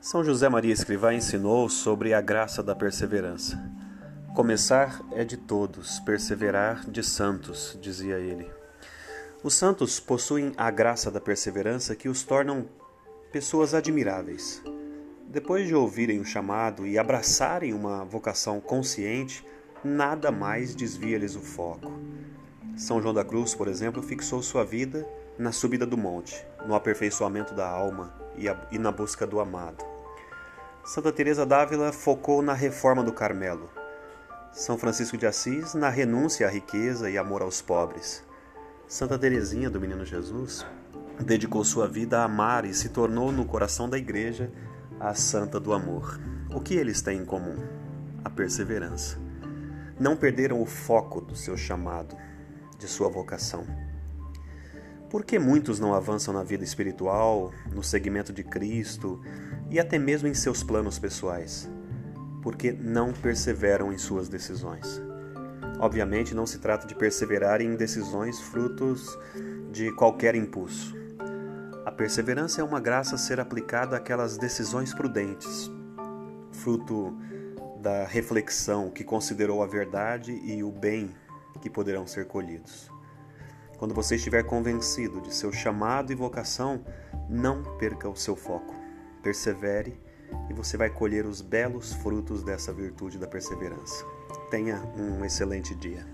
São José Maria Escrivá ensinou sobre a graça da perseverança. Começar é de todos, perseverar de santos, dizia ele. Os santos possuem a graça da perseverança que os tornam pessoas admiráveis. Depois de ouvirem o chamado e abraçarem uma vocação consciente, nada mais desvia-lhes o foco. São João da Cruz, por exemplo, fixou sua vida na subida do monte, no aperfeiçoamento da alma e, na busca do amado. Santa Teresa d'Ávila focou na reforma do Carmelo. São Francisco de Assis na renúncia à riqueza e amor aos pobres. Santa Teresinha do Menino Jesus dedicou sua vida a amar e se tornou no coração da igreja a santa do amor. O que eles têm em comum? A perseverança. Não perderam o foco do seu chamado, de sua vocação. Por que muitos não avançam na vida espiritual, no seguimento de Cristo e até mesmo em seus planos pessoais? Porque não perseveram em suas decisões. Obviamente, não se trata de perseverar em decisões frutos de qualquer impulso. A perseverança é uma graça a ser aplicada àquelas decisões prudentes, fruto da reflexão que considerou a verdade e o bem que poderão ser colhidos. Quando você estiver convencido de seu chamado e vocação, não perca o seu foco. Persevere e você vai colher os belos frutos dessa virtude da perseverança. Tenha um excelente dia.